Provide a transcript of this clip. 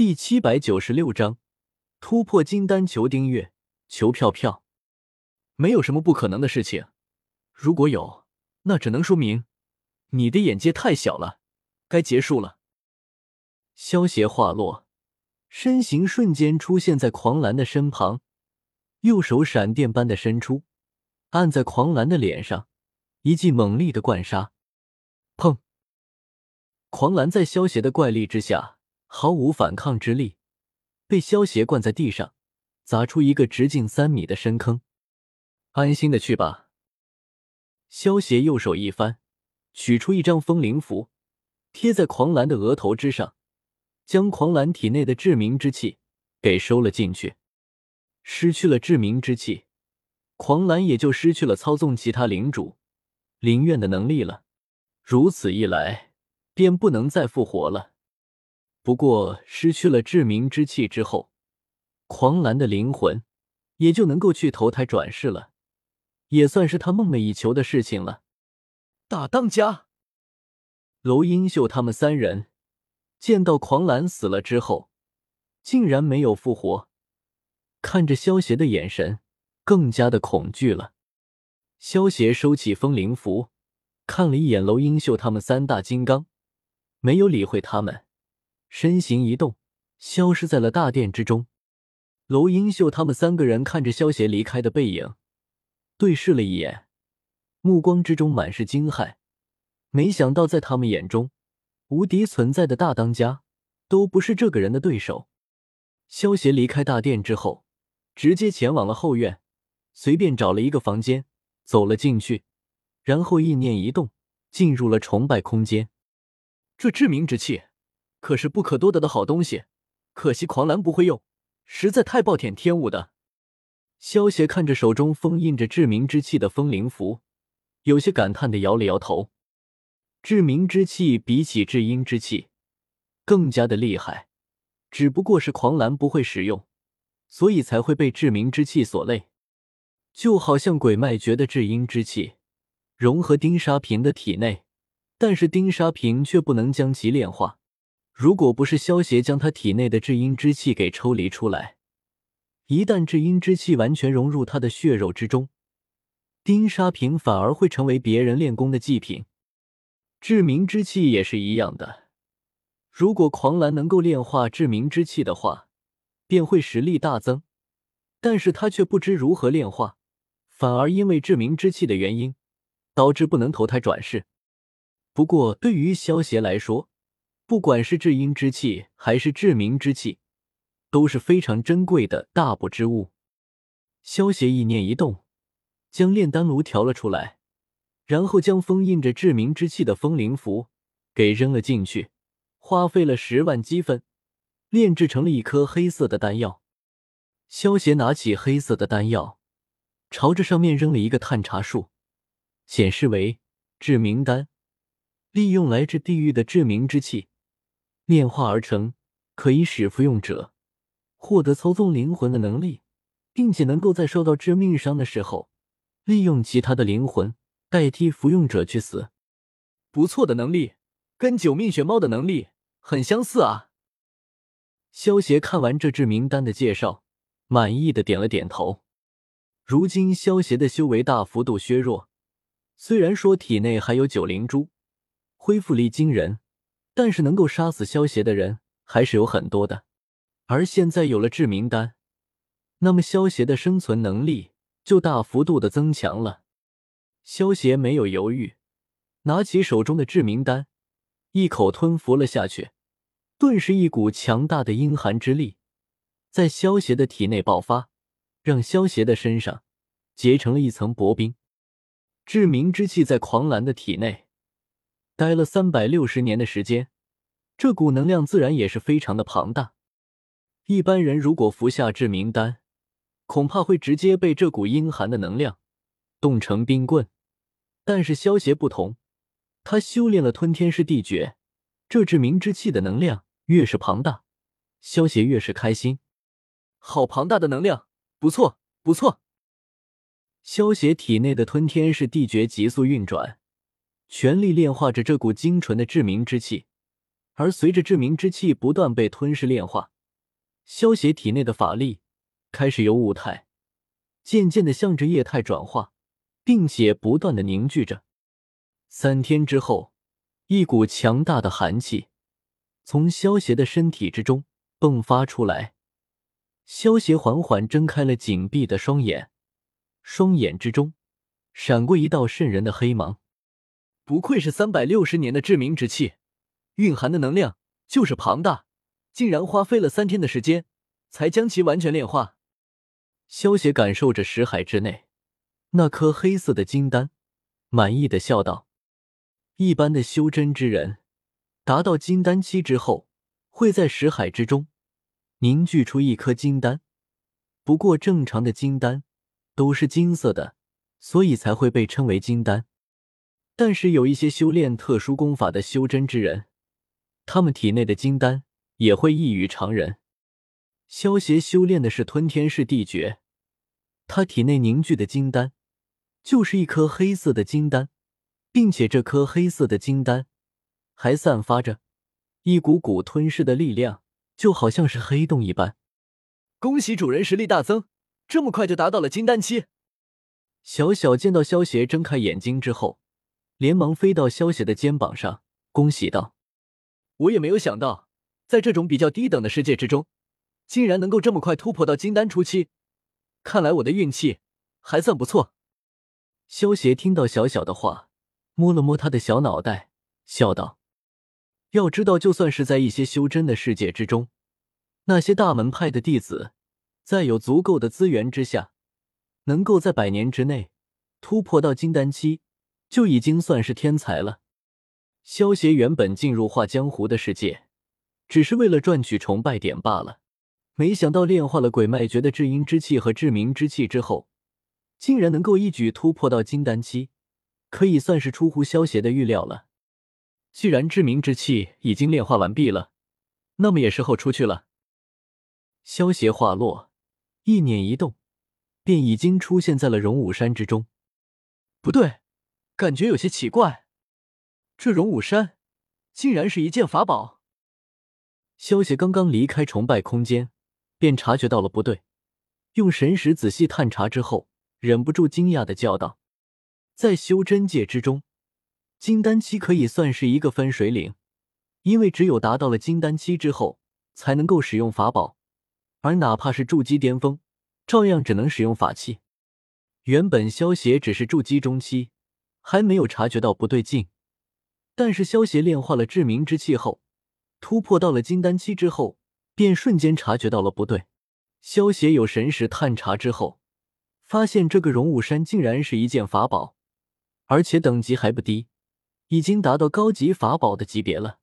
第七百九十六章突破金丹，求订阅，求票票。没有什么不可能的事情，如果有，那只能说明你的眼界太小了。该结束了。萧邪话落，身形瞬间出现在狂澜的身旁，右手闪电般的伸出，按在狂澜的脸上，一记猛力的灌杀。砰！狂澜在萧协的怪力之下。毫无反抗之力，被萧邪灌在地上，砸出一个直径三米的深坑。安心的去吧。萧邪右手一翻，取出一张风灵符，贴在狂澜的额头之上，将狂澜体内的致命之气给收了进去。失去了致命之气，狂澜也就失去了操纵其他领主、灵院的能力了。如此一来，便不能再复活了。不过，失去了致命之气之后，狂澜的灵魂也就能够去投胎转世了，也算是他梦寐以求的事情了。大当家，娄英秀他们三人见到狂澜死了之后，竟然没有复活，看着萧邪的眼神更加的恐惧了。萧邪收起风灵符，看了一眼娄英秀他们三大金刚，没有理会他们。身形一动，消失在了大殿之中。娄英秀他们三个人看着萧邪离开的背影，对视了一眼，目光之中满是惊骇。没想到，在他们眼中，无敌存在的大当家都不是这个人的对手。萧邪离开大殿之后，直接前往了后院，随便找了一个房间走了进去，然后意念一动，进入了崇拜空间。这致命之气。可是不可多得的好东西，可惜狂澜不会用，实在太暴殄天物的。萧邪看着手中封印着致命之气的风灵符，有些感叹的摇了摇头。致命之气比起至阴之气更加的厉害，只不过是狂澜不会使用，所以才会被致命之气所累。就好像鬼脉诀的至阴之气融合丁沙平的体内，但是丁沙平却不能将其炼化。如果不是萧邪将他体内的至阴之气给抽离出来，一旦至阴之气完全融入他的血肉之中，丁沙平反而会成为别人练功的祭品。至明之气也是一样的，如果狂澜能够炼化致命之气的话，便会实力大增。但是他却不知如何炼化，反而因为致命之气的原因，导致不能投胎转世。不过对于萧邪来说，不管是至阴之气还是至明之气，都是非常珍贵的大补之物。萧邪意念一动，将炼丹炉调了出来，然后将封印着至明之气的风灵符给扔了进去，花费了十万积分，炼制成了一颗黑色的丹药。萧邪拿起黑色的丹药，朝着上面扔了一个探查术，显示为致命丹，利用来自地狱的致命之气。炼化而成，可以使服用者获得操纵灵魂的能力，并且能够在受到致命伤的时候，利用其他的灵魂代替服用者去死。不错的能力，跟九命玄猫的能力很相似啊！萧协看完这致命丹的介绍，满意的点了点头。如今萧协的修为大幅度削弱，虽然说体内还有九灵珠，恢复力惊人。但是能够杀死萧邪的人还是有很多的，而现在有了致命丹，那么萧邪的生存能力就大幅度的增强了。萧邪没有犹豫，拿起手中的致命丹，一口吞服了下去，顿时一股强大的阴寒之力在萧邪的体内爆发，让萧邪的身上结成了一层薄冰。致命之气在狂澜的体内。待了三百六十年的时间，这股能量自然也是非常的庞大。一般人如果服下致命丹，恐怕会直接被这股阴寒的能量冻成冰棍。但是萧邪不同，他修炼了吞天噬地诀，这致命之气的能量越是庞大，萧邪越是开心。好庞大的能量，不错不错。萧邪体内的吞天噬地诀急速运转。全力炼化着这股精纯的致命之气，而随着致命之气不断被吞噬炼化，萧邪体内的法力开始由物态渐渐的向着液态转化，并且不断的凝聚着。三天之后，一股强大的寒气从萧邪的身体之中迸发出来。萧邪缓缓睁开了紧闭的双眼，双眼之中闪过一道渗人的黑芒。不愧是三百六十年的至明之气，蕴含的能量就是庞大，竟然花费了三天的时间才将其完全炼化。萧邪感受着识海之内那颗黑色的金丹，满意的笑道。一般的修真之人，达到金丹期之后，会在识海之中凝聚出一颗金丹。不过，正常的金丹都是金色的，所以才会被称为金丹。但是，有一些修炼特殊功法的修真之人，他们体内的金丹也会异于常人。萧协修炼的是吞天噬地诀，他体内凝聚的金丹就是一颗黑色的金丹。并且这颗黑色的金丹还散发着一股股吞噬的力量，就好像是黑洞一般。恭喜主人实力大增，这么快就达到了金丹期。小小见到萧邪睁开眼睛之后，连忙飞到萧邪的肩膀上，恭喜道：“我也没有想到，在这种比较低等的世界之中，竟然能够这么快突破到金丹初期。看来我的运气还算不错。”萧邪听到小小的话。摸了摸他的小脑袋，笑道：“要知道，就算是在一些修真的世界之中，那些大门派的弟子，在有足够的资源之下，能够在百年之内突破到金丹期，就已经算是天才了。”萧协原本进入画江湖的世界，只是为了赚取崇拜点罢了，没想到炼化了鬼脉诀的至阴之气和至明之气之后，竟然能够一举突破到金丹期。可以算是出乎萧邪的预料了。既然至明之气已经炼化完毕了，那么也时候出去了。萧邪话落，一念一动，便已经出现在了荣武山之中。不对，感觉有些奇怪。这荣武山竟然是一件法宝。萧邪刚刚离开崇拜空间，便察觉到了不对，用神识仔细探查之后，忍不住惊讶的叫道。在修真界之中，金丹期可以算是一个分水岭，因为只有达到了金丹期之后，才能够使用法宝，而哪怕是筑基巅峰，照样只能使用法器。原本萧协只是筑基中期，还没有察觉到不对劲，但是萧协炼化了致明之气后，突破到了金丹期之后，便瞬间察觉到了不对。萧协有神识探查之后，发现这个荣武山竟然是一件法宝。而且等级还不低，已经达到高级法宝的级别了。